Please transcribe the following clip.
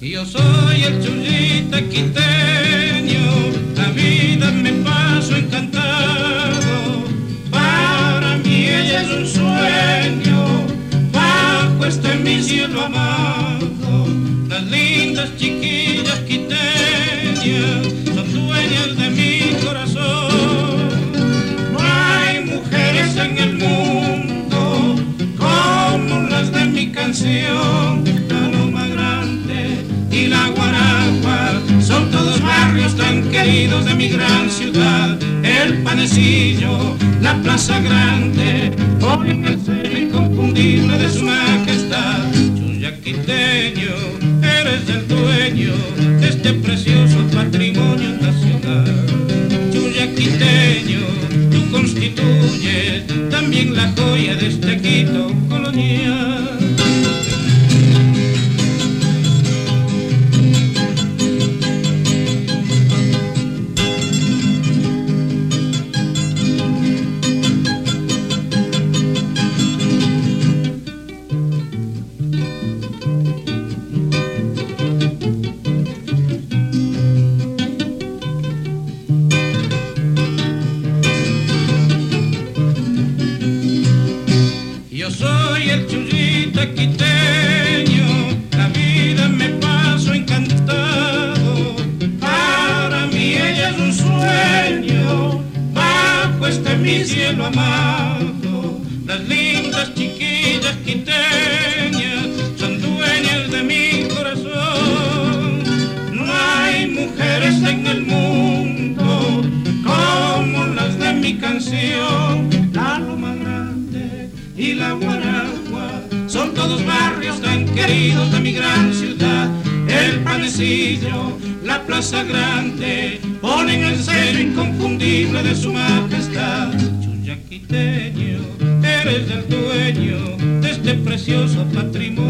Yo soy el chullita quiteño, la vida me paso encantado. Para mí ella es un sueño, bajo este mi cielo amado. Las lindas chiquillas canción. La Loma Grande y la Guaragua son todos barrios tan queridos de mi gran ciudad. El panecillo, la plaza grande, hoy en el ser inconfundible de su majestad. Chuyaquiteño, eres el dueño de este precioso patrimonio nacional. Chuyaquiteño, tú constituyes también la joya de este Quito mi cielo amado. Las lindas chiquillas quiteñas son dueñas de mi corazón. No hay mujeres en el mundo como las de mi canción. La Loma Grande y la Guaragua son todos barrios tan queridos de mi gran ciudad. El panecillo, la plaza grande, ponen el sello inconfundible de su majestad. Chuyaquiteño, eres el dueño de este precioso patrimonio